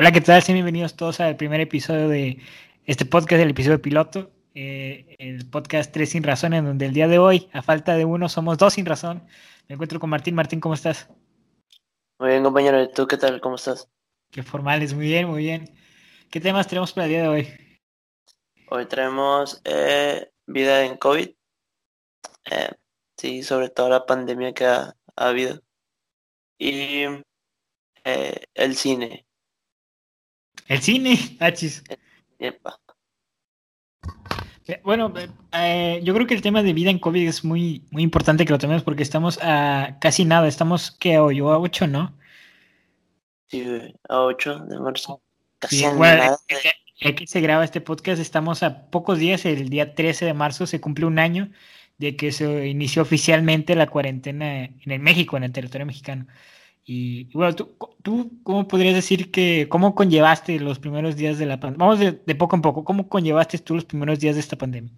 Hola, ¿qué tal? bienvenidos todos al primer episodio de este podcast, el episodio piloto, eh, el podcast Tres Sin Razón, en donde el día de hoy, a falta de uno, somos dos sin razón. Me encuentro con Martín. Martín, ¿cómo estás? Muy bien, compañero. ¿Tú qué tal? ¿Cómo estás? Qué formales, muy bien, muy bien. ¿Qué temas tenemos para el día de hoy? Hoy traemos eh, vida en COVID. Eh, sí, sobre todo la pandemia que ha, habido. Y el cine. El cine, achis. Eh, bueno, eh, yo creo que el tema de vida en COVID es muy, muy importante que lo tomemos porque estamos a casi nada. Estamos, ¿qué hoy? ¿O a 8, no? Sí, a 8 de marzo. Casi nada. El que se graba este podcast, estamos a pocos días. El día 13 de marzo se cumple un año de que se inició oficialmente la cuarentena en el México, en el territorio mexicano. Y, bueno, ¿tú, ¿tú, cómo podrías decir que, cómo conllevaste los primeros días de la pandemia? Vamos de, poco en poco, ¿cómo conllevaste tú los primeros días de esta pandemia?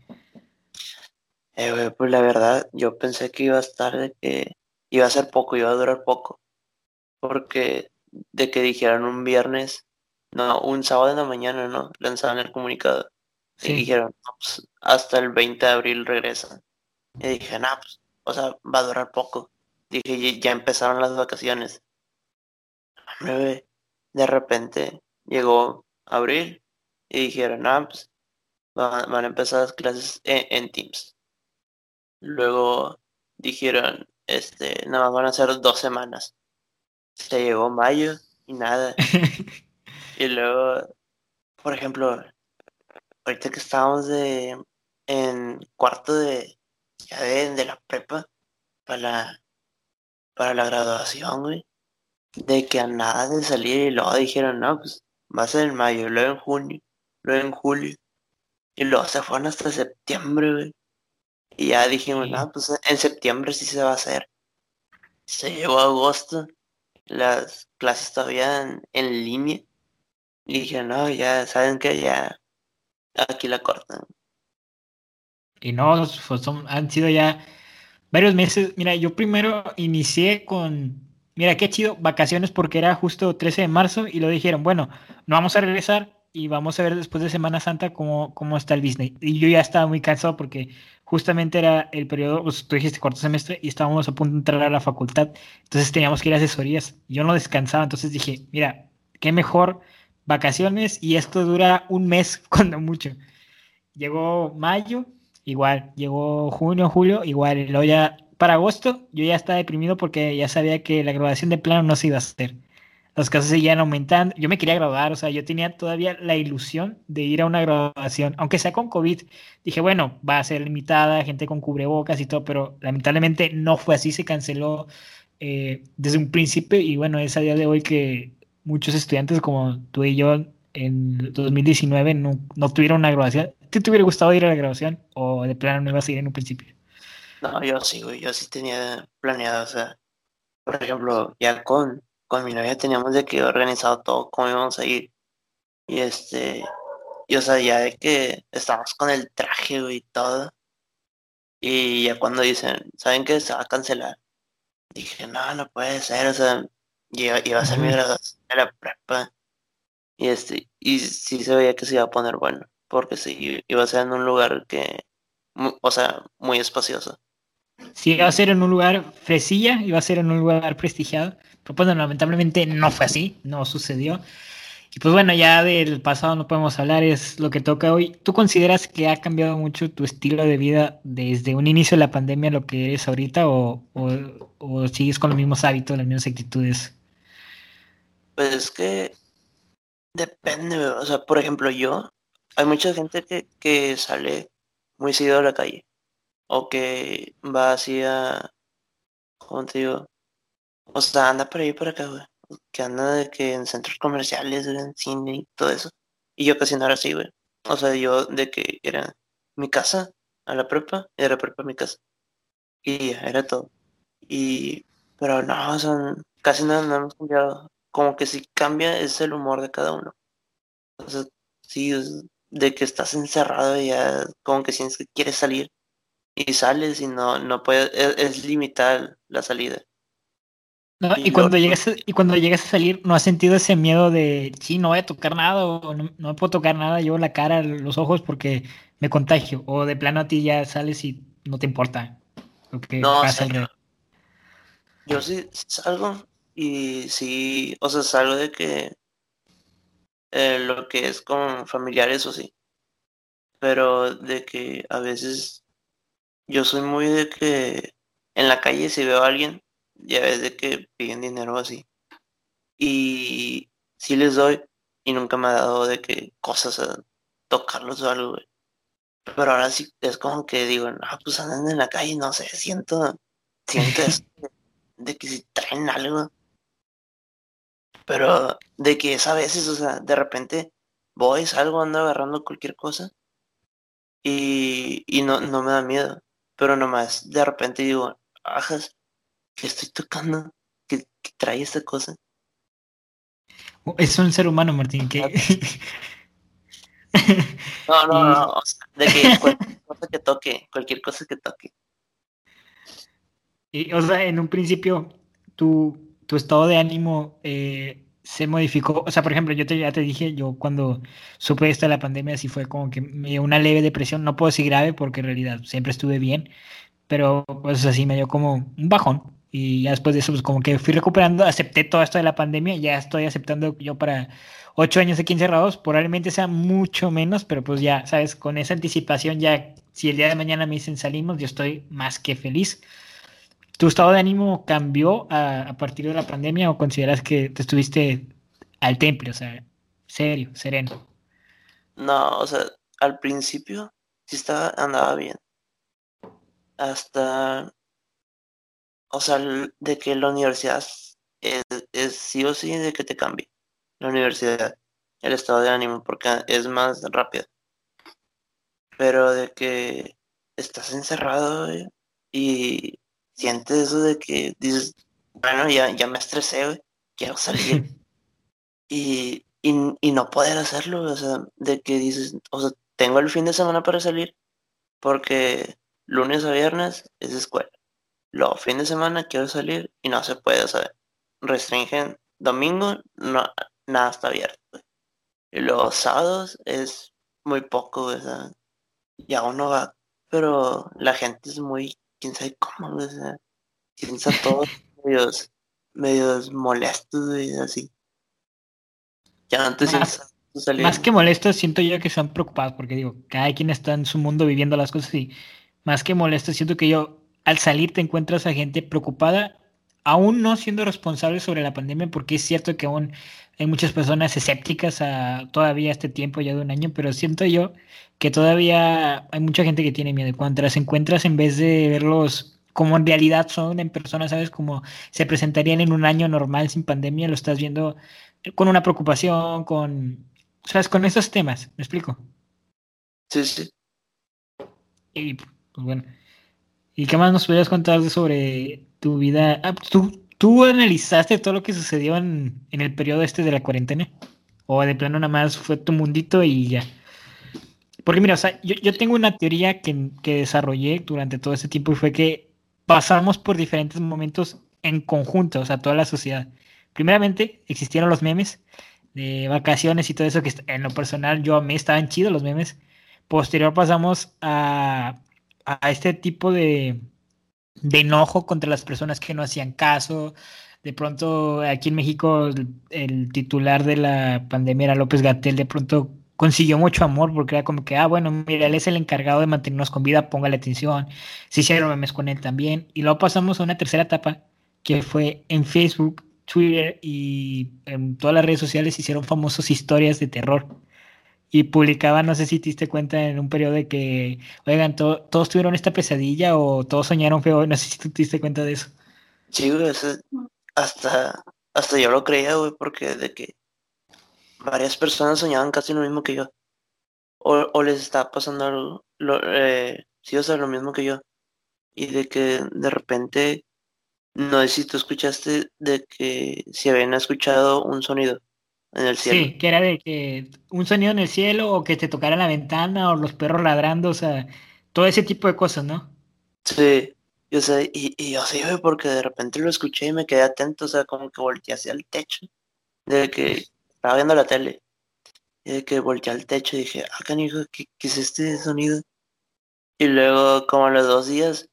Eh, pues la verdad, yo pensé que iba a estar de que iba a ser poco, iba a durar poco. Porque de que dijeron un viernes, no, un sábado en la mañana, ¿no? Lanzaban el comunicado. Y dijeron, pues, hasta el 20 de abril regresan. Y dije, no, pues, o sea, va a durar poco. Dije, ya empezaron las vacaciones. De repente llegó abril y dijeron, ah, pues van, a empezar las clases en, Teams. Luego dijeron, este, nada más van a ser dos semanas. Se llegó mayo y nada. y luego, por ejemplo, ahorita que estábamos de en cuarto de ya de la prepa para la para la graduación, güey. De que a nada de salir y luego dijeron, no, pues va a ser en mayo, luego en junio, luego en julio. Y luego se fueron hasta septiembre, güey. Y ya dijimos, no, pues en septiembre sí se va a hacer. Se llegó agosto, las clases todavía en, línea. Y dije, no, ya saben que ya aquí la cortan. Y no, pues han sido ya varios meses. Mira, yo primero inicié con, mira, qué chido, vacaciones porque era justo 13 de marzo y lo dijeron, bueno, no vamos a regresar y vamos a ver después de Semana Santa cómo, cómo está el Disney. Y yo ya estaba muy cansado porque justamente era el periodo, pues, tú dijiste cuarto semestre y estábamos a punto de entrar a la facultad, entonces teníamos que ir a asesorías. Yo no descansaba, entonces dije, mira, qué mejor vacaciones y esto dura un mes cuando mucho. Llegó mayo igual, llegó junio, julio, igual, luego ya para agosto yo ya estaba deprimido porque ya sabía que la graduación de plano no se iba a hacer. Los casos seguían aumentando. Yo me quería graduar, o sea, yo tenía todavía la ilusión de ir a una graduación, aunque sea con COVID. Dije, bueno, va a ser limitada, gente con cubrebocas y todo, pero lamentablemente no fue así, se canceló eh, desde un principio y bueno, es a día de hoy que muchos estudiantes como tú y yo en 2019 no, no tuvieron una graduación te hubiera gustado ir a la grabación o de plano no ibas a ir en un principio? No, yo sí, güey, yo sí tenía planeado, o sea, por ejemplo, ya con, con mi novia teníamos de que organizado todo cómo íbamos a ir. Y este, y o sea, ya de que estábamos con el traje, güey, y todo. Y ya cuando dicen, ¿saben que se va a cancelar? Dije, no, no puede ser, o sea, iba, iba a ser mi graduación de la prepa. Y este, y sí se veía que se iba a poner bueno porque sí, iba a ser en un lugar que, o sea, muy espacioso. Sí, iba a ser en un lugar fresilla, iba a ser en un lugar prestigiado, pero pues lamentablemente no fue así, no sucedió. Y pues bueno, ya del pasado no podemos hablar, es lo que toca hoy. ¿Tú consideras que ha cambiado mucho tu estilo de vida desde un inicio de la pandemia a lo que eres ahorita o, o sigues con los mismos hábitos, las mismas actitudes? Pues es que depende, o sea, por ejemplo, yo hay mucha gente que, que sale muy seguido a la calle o que va hacia, ¿cómo te digo? O sea, anda por ahí por acá, güey. Que anda de que en centros comerciales, en cine y todo eso. Y yo casi no era así, güey. O sea, yo de que era mi casa a la prepa y de la prepa a mi casa. Y era todo. Y, pero no, son casi nada no hemos cambiado. Como que si cambia es el humor de cada uno. O sea, sí, es, de que estás encerrado y ya como que sientes que quieres salir y sales y no, no puedes, es, limitar la salida. y, cuando llegas a, y cuando llegas a salir, ¿no has sentido ese miedo de, sí, no voy a tocar nada o no, no puedo tocar nada, llevo la cara, los ojos porque me contagio? O de plano a ti ya sales y no te importa lo que no, pasa. yo sí salgo y sí, o sea, salgo de que eh, lo que es con familiares o sí. Pero de que a veces yo soy muy de que en la calle si veo a alguien, ya ves de que piden dinero así. Y sí les doy y nunca me ha dado de que cosas a tocarlos o algo, Pero ahora sí es como que digo, no, pues andan en la calle, no sé, siento, siento eso de que si traen algo. Pero de que es a veces, o sea, de repente voy, salgo, ando agarrando cualquier cosa y, y no, no me da miedo. Pero nomás de repente digo, ajas, que estoy tocando? que trae esta cosa? Es un ser humano, Martín, que... No, no, no, de que cualquier cosa que toque, cualquier cosa que toque. Y, o sea, en un principio, tu, tu estado de ánimo eh, se modificó. O sea, por ejemplo, yo te, ya te dije, yo cuando supe esto de la pandemia, sí fue como que me dio una leve depresión. No puedo decir grave porque en realidad siempre estuve bien, pero pues así me dio como un bajón. Y ya después de eso, pues como que fui recuperando, acepté todo esto de la pandemia, ya estoy aceptando yo para ocho años aquí encerrados, probablemente sea mucho menos, pero pues ya, sabes, con esa anticipación ya, si el día de mañana me dicen salimos, yo estoy más que feliz. ¿Tu estado de ánimo cambió a, partir de la pandemia o consideras que te estuviste al temple, o sea, serio, sereno? No, o sea, al principio sí estaba, andaba bien. Hasta, o sea, de que la universidad es, es sí o sí de que te cambie. La universidad, el estado de ánimo, porque es más rápido. Pero de que estás encerrado y sientes eso de que dices, bueno, ya, ya me estresé, güey, quiero salir. y, y, no poder hacerlo, o sea, de que dices, o sea, tengo el fin de semana para salir, porque lunes a viernes es escuela. Luego, fin de semana quiero salir y no se puede, o sea, restringen domingo, no, nada está abierto. Y los sábados es muy poco, o sea, ya uno va, pero la gente es muy quién sabe cómo, o sea, piensa todos medios, medios molestos, y así. Ya antes más, más que molestos, siento yo que son preocupados, porque digo, cada quien está en su mundo viviendo las cosas y más que molestos, siento que yo al salir te encuentras a gente preocupada, aún no siendo responsable sobre la pandemia, porque es cierto que aún hay muchas personas escépticas a todavía este tiempo ya de un año, pero siento yo que todavía hay mucha gente que tiene miedo. Cuando las encuentras, en vez de verlos como en realidad son en persona, ¿sabes? Como se presentarían en un año normal sin pandemia, lo estás viendo con una preocupación, con, ¿sabes? Con esos temas, ¿me explico? Sí, sí. Y pues bueno. ¿Y qué más nos podrías contar sobre tu vida? Ah, ¿tú, ¿Tú analizaste todo lo que sucedió en, en el periodo este de la cuarentena? ¿O de plano nada más fue tu mundito y ya? Porque mira, o sea, yo, yo tengo una teoría que, que, desarrollé durante todo ese tiempo y fue que pasamos por diferentes momentos en conjunto, o sea, toda la sociedad. Primeramente, existieron los memes de vacaciones y todo eso, que en lo personal yo a mí estaban chidos los memes. Posterior pasamos a, a este tipo de, de enojo contra las personas que no hacían caso. De pronto, aquí en México, el, titular de la pandemia era López Gatel, de pronto consiguió mucho amor porque era como que, ah, bueno, mira, él es el encargado de mantenernos con vida, póngale atención. Se hicieron memes con él también. Y luego pasamos a una tercera etapa que fue en Facebook, Twitter y en todas las redes sociales hicieron famosos historias de terror. Y publicaban, no sé si te diste cuenta en un periodo de que, oigan, todos tuvieron esta pesadilla o todos soñaron feo, no sé si tú te diste cuenta de eso. Sí, güey, hasta, hasta yo lo creía, güey, porque de que varias personas soñaban casi lo mismo que yo. O, o les estaba pasando algo, lo, eh, sí, o sea, lo mismo que yo. Y de que de repente, no sé si tú escuchaste de que se habían escuchado un sonido en el cielo. Sí, que era de que un sonido en el cielo o que te tocara la ventana o los perros ladrando, o sea, todo ese tipo de cosas, ¿no? Sí, Y, o sea, y, y yo sí, güey, porque de repente lo escuché y me quedé atento, o sea, como que volteé hacia el techo, de que estaba viendo la tele, y de que volteé al techo y dije, ah, canijo, ¿qué, ¿qué es este sonido? Y luego, como a los dos días,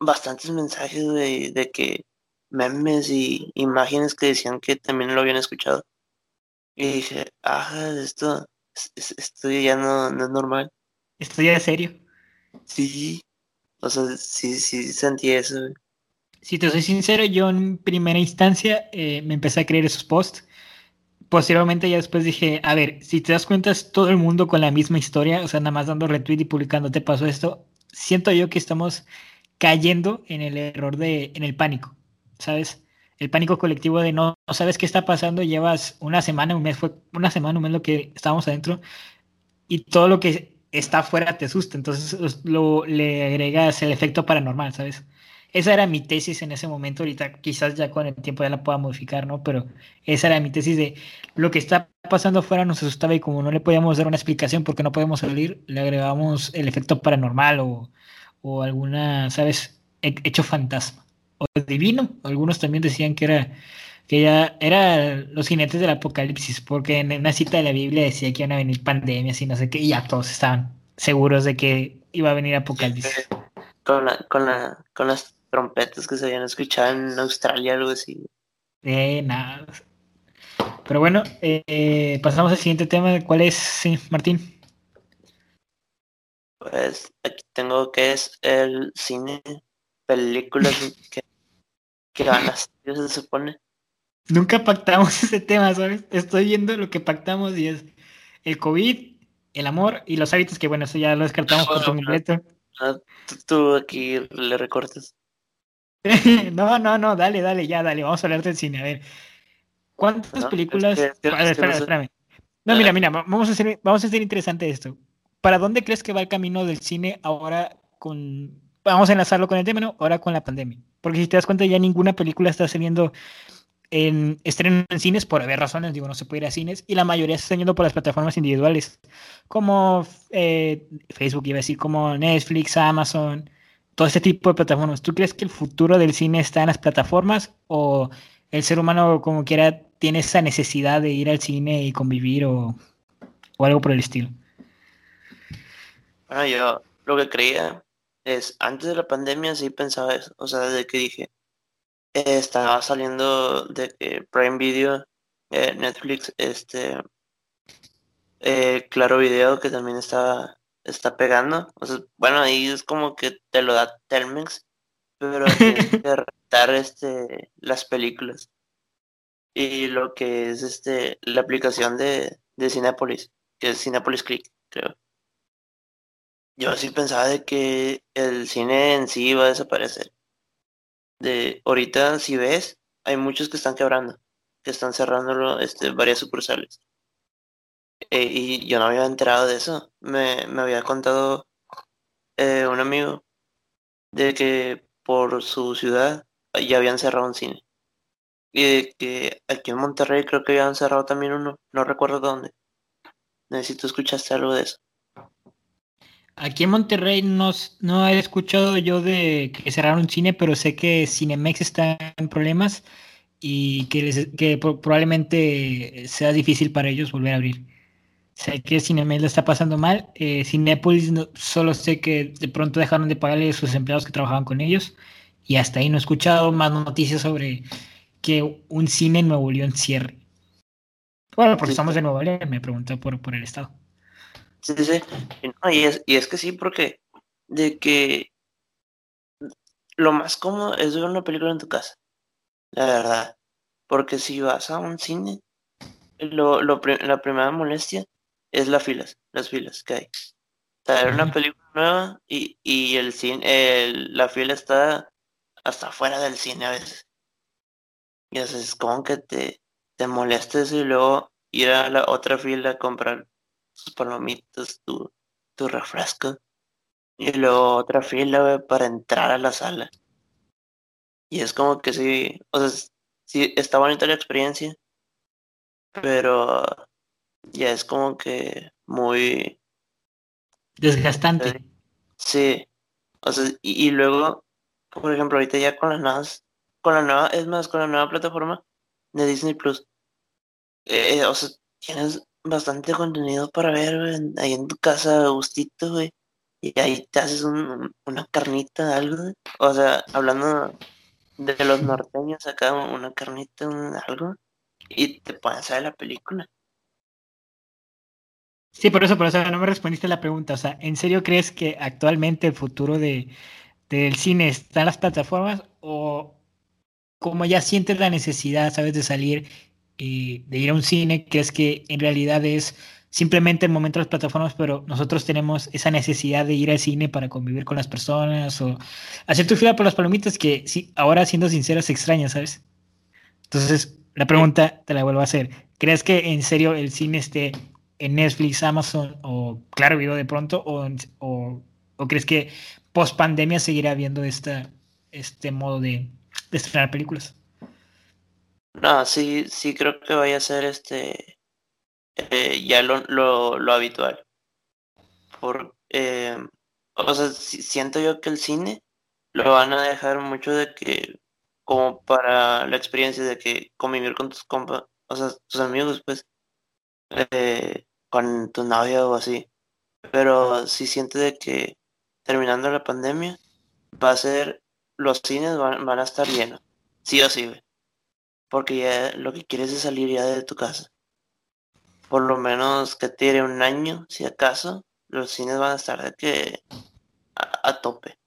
bastantes mensajes, güey, de que memes y imágenes que decían que también lo habían escuchado. Y dije, ah, esto, esto ya no, no es normal. Esto ya es serio. Sí, o sea, sí, sí sentí eso. Si te soy sincero, yo en primera instancia eh, me empecé a creer esos posts. Posteriormente ya después dije, a ver, si te das cuenta es todo el mundo con la misma historia, o sea, nada más dando retweet y publicando te pasó esto. Siento yo que estamos cayendo en el error de, en el pánico, ¿sabes? El pánico colectivo de no, sabes qué está pasando, llevas una semana, un mes, fue una semana, un mes lo que estábamos adentro y todo lo que está afuera te asusta, entonces lo, le agregas el efecto paranormal, ¿sabes? Esa era mi tesis en ese momento, ahorita quizás ya con el tiempo ya la pueda modificar, ¿no? Pero esa era mi tesis de lo que está pasando afuera nos asustaba y como no le podíamos dar una explicación porque no podemos salir, le agregamos el efecto paranormal o, o alguna, ¿sabes? Hecho fantasma o divino. Algunos también decían que era que ya era los jinetes del apocalipsis, porque en una cita de la Biblia decía que iban a venir pandemias y no sé qué, y ya todos estaban seguros de que iba a venir apocalipsis. Con, la, con, la, con las trompetas que se habían escuchado en Australia, algo así. Eh, nada. Pero bueno, eh, pasamos al siguiente tema. ¿Cuál es, sí, Martín? Pues aquí tengo que es el cine, películas que, que van a ser, se supone. Nunca pactamos ese tema, ¿sabes? Estoy viendo lo que pactamos y es el COVID, el amor y los hábitos, que bueno, eso ya lo descartamos por completo. Ah, tú aquí le recortes. no, no, no, dale, dale, ya, dale, vamos a hablar del cine. A ver, ¿cuántas películas? a ver, espera, espérame. No, mira, mira, vamos a hacer, vamos a hacer interesante esto. ¿Para dónde crees que va el camino del cine ahora con, vamos a enlazarlo con el tema, ¿no? Ahora con la pandemia? Porque si te das cuenta, ya ninguna película está saliendo en estreno en cines por haber razones, digo, no se puede ir a cines, y la mayoría se están yendo por las plataformas individuales, como eh, Facebook, iba a decir, como Netflix, Amazon, todo este tipo de plataformas. ¿Tú crees que el futuro del cine está en las plataformas o el ser humano, como quiera, tiene esa necesidad de ir al cine y convivir o, o algo por el estilo? Bueno, yo lo que creía es, antes de la pandemia sí pensaba eso, o sea, desde que dije, estaba saliendo de que Prime Video, eh, Netflix, este, eh, Claro Video, que también está, está pegando. O sea, bueno, ahí es como que te lo da Telmex, pero tienes que rentar este, las películas. Y lo que es este, la aplicación de, de Cinepolis, que es Cinepolis Click, creo. Yo sí pensaba de que el cine en sí iba a desaparecer de ahorita si ves, hay muchos que están quebrando, que están cerrando este, varias sucursales. Eh, y yo no había enterado de eso. Me, me había contado eh, un amigo de que por su ciudad ya habían cerrado un cine. Y de que aquí en Monterrey creo que habían cerrado también uno, no recuerdo dónde. Necesito escuchaste algo de eso. Aquí en Monterrey no, no he escuchado yo de que cerraron un cine, pero sé que Cinemex está en problemas y que, que probablemente sea difícil para ellos volver a abrir. Sé que Cinemex lo está pasando mal. Eh, Cinepolis solo sé que de pronto dejaron de pagarle a sus empleados que trabajaban con ellos y hasta ahí no he escuchado más noticias sobre que un cine en Nuevo León cierre. Bueno, porque estamos de Nuevo León, me pregunto por, por el estado. Sí, sí. y, es, y es que sí, porque de que lo más cómodo es ver una película en tu casa. La verdad. Porque si vas a un cine, lo, lo, la primera molestia es las filas, las filas que hay. Traer una película nueva y, y el cine, el, la fila está hasta afuera del cine a veces. Y es como que te, te molestes y luego ir a la otra fila a comprar sus palomitas, tu, tu refresco. Y luego otra fila, para entrar a la sala. Y es como que sí, o sea, sí, está bonita la experiencia, pero ya es como que muy... Desgastante. Sí, o sea, y, luego por ejemplo, ahorita ya con las nuevas, con la nueva, es más, con la nueva plataforma de Disney Plus, eh, o sea, tienes bastante contenido para ver, ahí en tu casa, gustito. Y ahí te haces un, una carnita, algo. O sea, hablando de los norteños, acá una carnita, un, algo, y te pones a ver la película. Sí, por eso, por eso no me respondiste la pregunta. O sea, ¿en serio crees que actualmente el futuro de, del cine está en las plataformas? ¿O como ya sientes la necesidad, sabes, de salir de ir a un cine, crees que en realidad es simplemente el momento de las plataformas, pero nosotros tenemos esa necesidad de ir al cine para convivir con las personas o hacer tu fila por las palomitas que sí, ahora siendo sincero se extraña, ¿sabes? Entonces, la pregunta te la vuelvo a hacer. ¿Crees que en serio el cine esté en Netflix, Amazon o Claro Video de pronto? ¿O, o, o crees que post pandemia seguirá habiendo esta, este modo de, de estrenar películas? No, sí, sí creo que vaya a ser este eh, ya lo, lo, lo, habitual. Por, eh, o sea, siento yo que el cine lo van a dejar mucho de que, como para la experiencia de que convivir con tus compas, o sea, tus amigos, pues, eh, con tu novia o así. Pero sí siento de que terminando la pandemia va a ser, los cines van, van a estar llenos, sí o sí, porque ya lo que quieres es salir ya de tu casa. Por lo menos que tire un año, si acaso, los cines van a estar de que a, tope.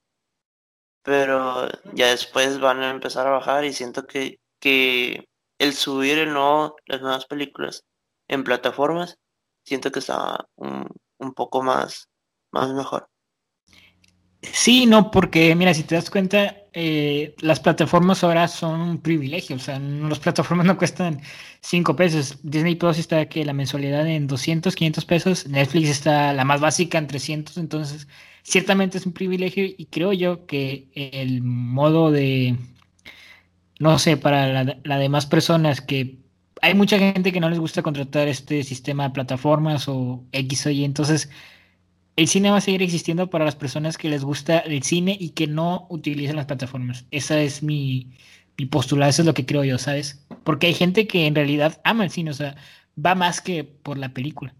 Pero ya después van a empezar a bajar y siento que, que el subir el nuevo, las nuevas películas en plataformas, siento que está un, un poco más, más mejor. Sí, no, porque mira, si te das cuenta, eh, las plataformas ahora son un privilegio, o sea, las plataformas no cuestan 5 pesos. Disney Plus está que la mensualidad en 200, 500 pesos, Netflix está la más básica en 300, entonces ciertamente es un privilegio y creo yo que el modo de, no sé, para las la demás personas que hay mucha gente que no les gusta contratar este sistema de plataformas o X o Y, entonces el cine va a seguir existiendo para las personas que les gusta el cine y que no utilizan las plataformas. Esa es mi, mi postulado, eso es lo que creo yo, ¿sabes? Porque hay gente que en realidad ama el cine, o sea, va más que por la película.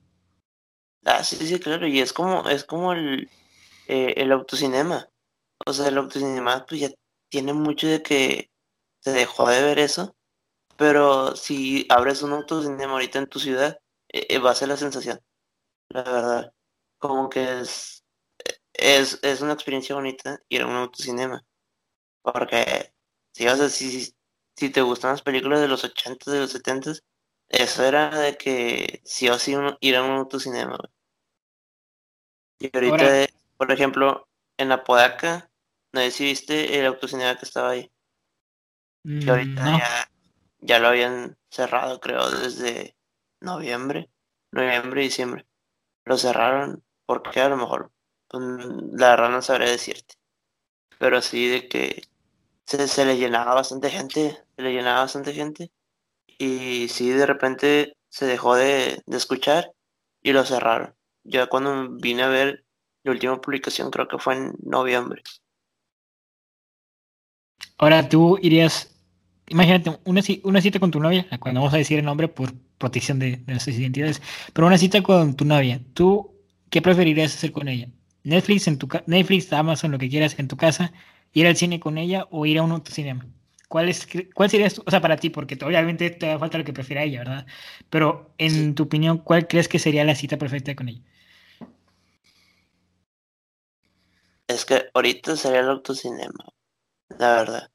Ah, sí, sí, claro, y es como, es como el, eh, el autocinema. O sea, el autocinema pues ya tiene mucho de que se dejó de ver eso, pero si abres un autocinema ahorita en tu ciudad, eh, va a ser la sensación, la verdad como que es, es, es una experiencia bonita ir a un autocinema. Porque si, o sea, si, si te gustan las películas de los 80, de los 70, eso era de que sí o sí ir a un autocinema. Y ahorita, por ejemplo, en la Podaca, no sé si viste el autocinema que estaba ahí. que mm, ahorita ya, ya lo habían cerrado, creo, desde noviembre, noviembre, diciembre. Lo cerraron porque a lo mejor pues, la verdad no sabré decirte. Pero sí de que se, le llenaba bastante gente, se le llenaba bastante gente. Y sí de repente se dejó de, escuchar y lo cerraron. Ya cuando vine a ver la última publicación creo que fue en noviembre. Ahora tú irías, imagínate, una, una cita con tu novia, cuando vamos a decir el nombre por protección de, de nuestras identidades, pero una cita con tu novia, tú ¿qué preferirías hacer con ella? Netflix, en tu Netflix, Amazon, lo que quieras en tu casa, ir al cine con ella o ir a un autocinema. ¿Cuál, es, ¿Cuál sería, o sea, para ti? Porque obviamente te da falta lo que prefiera ella, ¿verdad? Pero en tu opinión, ¿cuál crees que sería la cita perfecta con ella? Es que ahorita sería el autocinema, la verdad.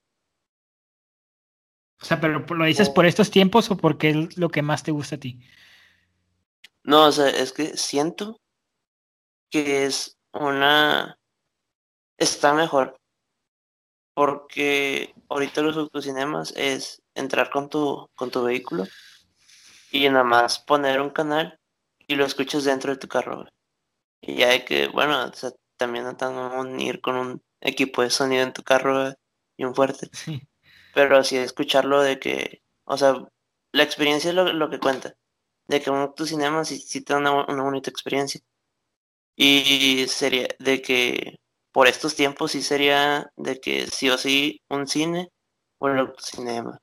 O sea, pero ¿lo dices por estos tiempos o porque es lo que más te gusta a ti? No, o sea, es que siento que es una... está mejor. Porque ahorita los autocinemas es entrar con tu, con tu vehículo y nada más poner un canal y lo escuchas dentro de tu carro. Y ya hay que, bueno, también no ir con un equipo de sonido en tu carro y un fuerte. Pero así escucharlo de que, o sea, la experiencia es lo, que cuenta. De que un autocinema sí, sí te da una bonita experiencia. Y sería de que por estos tiempos sí sería de que sí o sí un cine o el cinema.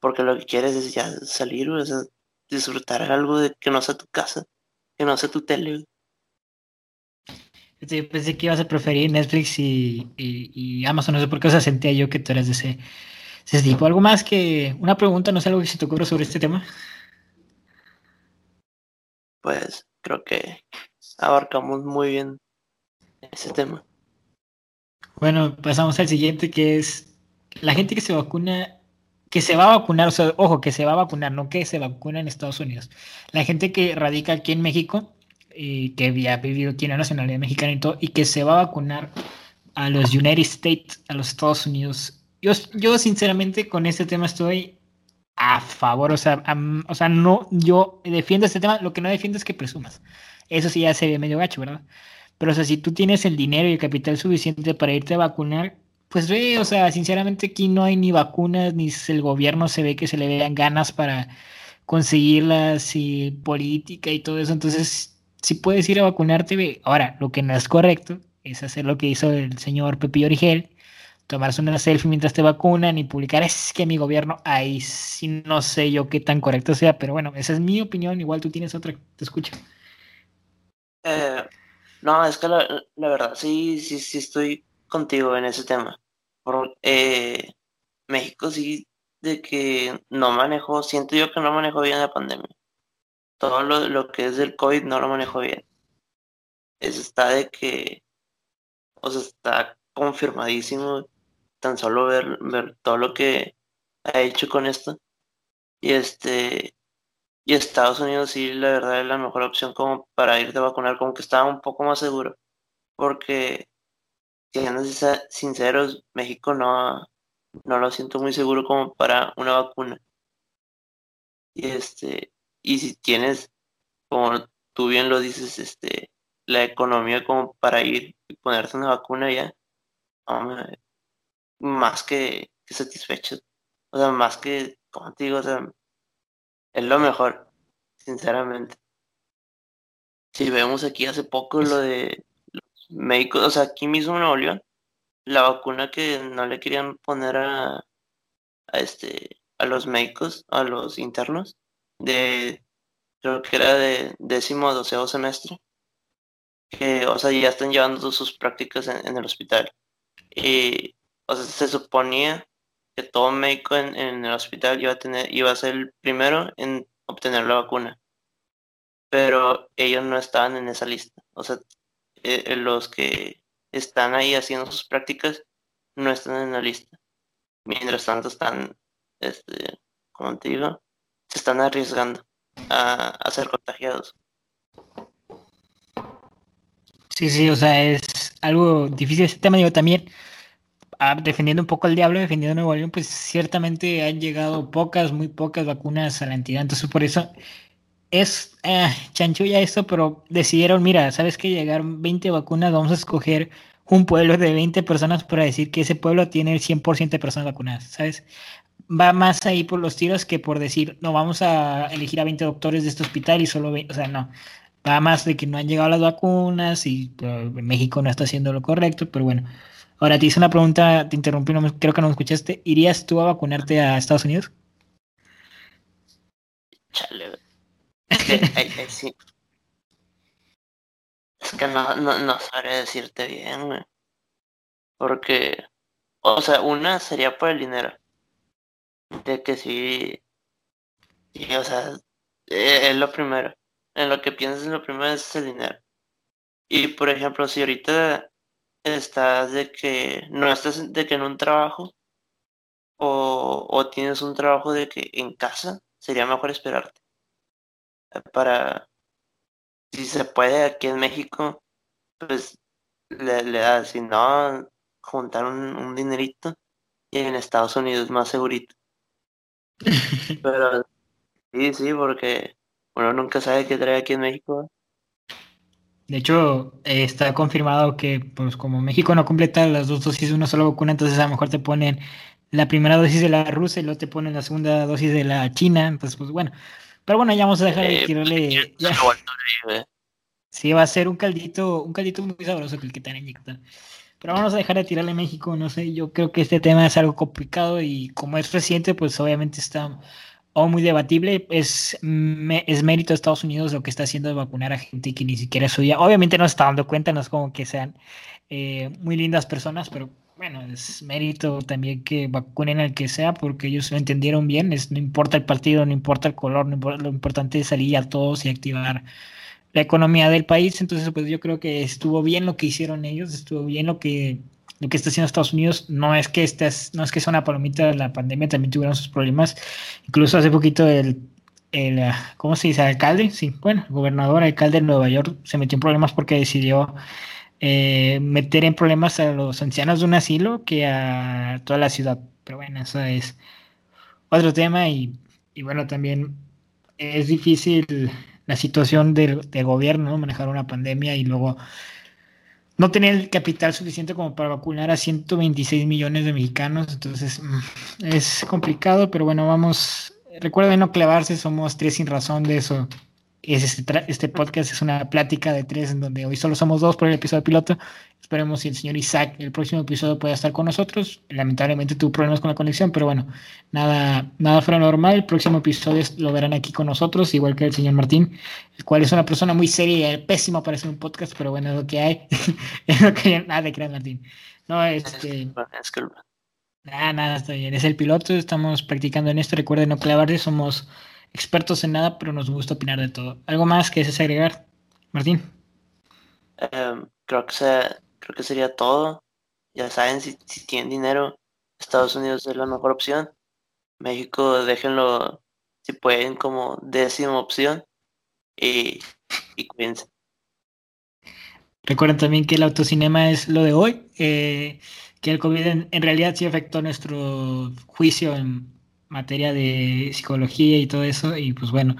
Porque lo que quieres es ya salir, o sea, disfrutar algo de que no sea tu casa, que no sea tu tele. Sí, pensé que ibas a preferir Netflix y, y, Amazon, no sé por qué, o sea, sentía yo que tú eres de ese, ese tipo. ¿Algo más que una pregunta, no sé algo que se te ocurra sobre este tema? Pues creo que abarcamos muy bien ese tema. Bueno, pasamos al siguiente que es la gente que se vacuna, que se va a vacunar, o sea, ojo, que se va a vacunar, no que se vacuna en Estados Unidos. La gente que radica aquí en México y que ya ha vivido, tiene nacionalidad mexicana y todo, y que se va a vacunar a los United States, a los Estados Unidos. Yo, yo sinceramente con este tema estoy a favor, o sea, o sea, no, yo defiendo este tema, lo que no defiendo es que presumas. Eso sí ya se ve medio gacho, ¿verdad? Pero o sea, si tú tienes el dinero y el capital suficiente para irte a vacunar, pues ve, o sea, sinceramente aquí no hay ni vacunas, ni el gobierno se ve que se le vean ganas para conseguirlas y política y todo eso. Entonces, si puedes ir a vacunarte, ve. Ahora, lo que no es correcto es hacer lo que hizo el señor Pepillo Origel, tomarse una selfie mientras te vacunan y publicar es que mi gobierno, ahí sí no sé yo qué tan correcto sea, pero bueno, esa es mi opinión, igual tú tienes otra, te escucho. Eh, no, es que la, verdad, sí, sí, sí estoy contigo en ese tema. Eh, México sí, de que no manejó, siento yo que no manejó bien la pandemia. Todo lo, lo que es del COVID no lo manejó bien. Eso está de que, o sea, está confirmadísimo tan solo ver, ver todo lo que ha hecho con esto. Y este, y Estados Unidos sí, la verdad es la mejor opción como para irte a vacunar, como que estaba un poco más seguro. Porque, siendo sinceros, México no, no lo siento muy seguro como para una vacuna. Y este, y si tienes, como tú bien lo dices, este, la economía como para ir y ponerte una vacuna ya, más que, satisfecho. O sea, más que, como te digo, o sea, es lo mejor, sinceramente. Si vemos aquí hace poco lo de los médicos, o sea, aquí mismo en Nuevo León, la vacuna que no le querían poner a, a este a los médicos, a los internos, de creo que era de décimo o doceavo semestre, que, o sea, ya están llevando sus prácticas en, el hospital. Y, o sea, se suponía que todo médico en, en, el hospital iba a tener, iba a ser el primero en obtener la vacuna. Pero ellos no estaban en esa lista. O sea, eh, eh, los que están ahí haciendo sus prácticas no están en la lista. Mientras tanto están, este, como te digo, se están arriesgando a, a ser contagiados. Sí, sí, o sea, es algo difícil este tema. Digo, también defendiendo un poco al diablo, defendiendo Nuevo León, pues ciertamente han llegado pocas, muy pocas vacunas a la entidad. Entonces, por eso es eh, chanchulla esto, pero decidieron, mira, ¿sabes que Llegaron 20 vacunas, vamos a escoger un pueblo de 20 personas para decir que ese pueblo tiene el 100% de personas vacunadas, ¿sabes? Va más ahí por los tiros que por decir, no, vamos a elegir a 20 doctores de este hospital y solo 20, o sea, no. Va más de que no han llegado las vacunas y pues, México no está haciendo lo correcto, pero bueno. Ahora te hice una pregunta, te interrumpí, no, creo que no me escuchaste. ¿Irías tú a vacunarte a Estados Unidos? Chale, es que, sí. Es que no, no, no sabré decirte bien, güey. Porque, o sea, una sería por el dinero. De que sí, sí o sea, e, es lo primero. En lo que piensas lo primero es el dinero. Y por ejemplo, si ahorita estás de que no estás de que en un trabajo o, o tienes un trabajo de que en casa sería mejor esperarte. Para si se puede aquí en México pues le, le da si no juntar un, un dinerito y en Estados Unidos más segurito. Pero sí sí porque uno nunca sabe qué trae aquí en México de hecho, está confirmado que, pues, como México no completa las dos dosis de una sola vacuna, entonces a lo mejor te ponen la primera dosis de la rusa y luego te ponen la segunda dosis de la china. Entonces, pues bueno. Pero bueno, ya vamos a dejar de eh, tirarle. Pues, Sí, va a ser un caldito, un caldito muy sabroso que el que te han inyectado. Pero vamos a dejar de tirarle a México, no sé, yo creo que este tema es algo complicado y como es reciente, pues obviamente está o muy debatible. Es, es mérito de Estados Unidos lo que está haciendo de vacunar a gente que ni siquiera estudia. Obviamente no se está dando cuenta, no es como que sean eh, muy lindas personas, pero bueno, es mérito también que vacunen al que sea porque ellos lo entendieron bien. Es, no importa el partido, no importa el color, lo importante es salir a todos y activar la economía del país. Entonces, pues yo creo que estuvo bien lo que hicieron ellos, estuvo bien lo que lo que está haciendo Estados Unidos. No es que estés, no es que sea una palomita de la pandemia, también tuvieron sus problemas. Incluso hace poquito el, el ¿cómo se dice? alcalde, sí, bueno, el gobernador, alcalde de Nueva York se metió en problemas porque decidió eh, meter en problemas a los ancianos de un asilo que a toda la ciudad. Pero bueno, eso es otro tema y, y bueno, también es difícil la situación del, gobierno, manejar una pandemia y luego no tener el capital suficiente como para vacunar a 126 millones de mexicanos. Entonces mm, es complicado, pero bueno, vamos. Recuerden no clavarse, somos tres sin razón de eso este, este, podcast es una plática de tres en donde hoy solo somos dos por el episodio piloto. Esperemos si el señor Isaac el próximo episodio pueda estar con nosotros. Lamentablemente tuvo problemas con la conexión, pero bueno, nada, nada fuera normal. El próximo episodio lo verán aquí con nosotros, igual que el señor Martín, el cual es una persona muy seria y pésimo para hacer un podcast, pero bueno, es lo que hay. es lo que nada de creer, Martín. No, este. Nada, nada, está bien. Es el piloto, estamos practicando en esto. Recuerden no clavarse, somos expertos en nada, pero nos gusta opinar de todo. ¿Algo más que desees agregar, Martín? Em, creo, que creo que sería todo. Ya saben, si, tienen dinero, Estados Unidos es la mejor opción. México, déjenlo, si pueden, como décima opción. Y, y cuídense. Recuerden también que el autocinema es lo de hoy, eh, que el COVID en, en, realidad sí afectó nuestro juicio en, materia de psicología y todo eso. Y pues bueno,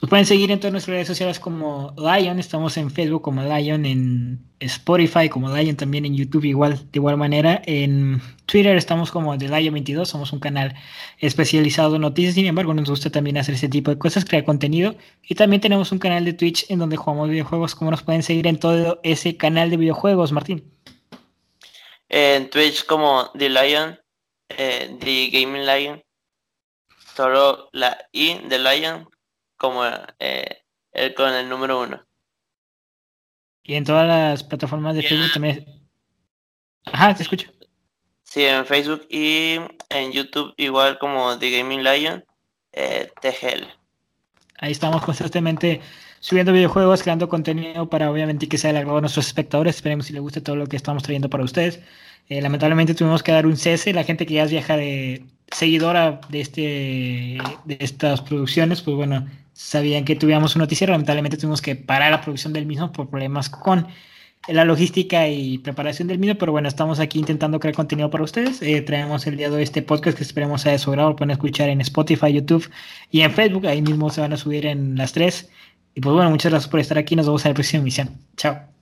nos pueden seguir en todas nuestras redes sociales como Lion, estamos en Facebook como Lion, en Spotify como Lion, también en YouTube igual, de igual manera. En Twitter estamos como The Lion22, somos un canal especializado en noticias, sin embargo nos gusta también hacer ese tipo de cosas, crear contenido. Y también tenemos un canal de Twitch en donde jugamos videojuegos, como nos pueden seguir en todo ese canal de videojuegos, Martín? En Twitch como The Lion, eh, The Gaming Lion solo la I de Lion como eh, el con el número uno. Y en todas las plataformas de Facebook también. Ajá, te escucho. Sí, en Facebook y en YouTube igual como The Gaming Lion, eh, TGL. Ahí estamos constantemente subiendo videojuegos, creando contenido para obviamente que sea el agrado de nuestros espectadores. Esperemos si les guste todo lo que estamos trayendo para ustedes. Eh, lamentablemente tuvimos que dar un cese. La gente que ya es vieja de seguidora de este de estas producciones, pues bueno, sabían que tuvíamos un noticiero. Lamentablemente tuvimos que parar la producción del mismo por problemas con la logística y preparación del mismo, pero bueno, estamos aquí intentando crear contenido para ustedes. Eh, traemos el día de hoy este podcast que esperemos sea de su grado. Lo pueden escuchar en Spotify, YouTube y en Facebook. Ahí mismo se van a subir en las tres. Y pues bueno, muchas gracias por estar aquí. Nos vemos en la próxima emisión. Chao.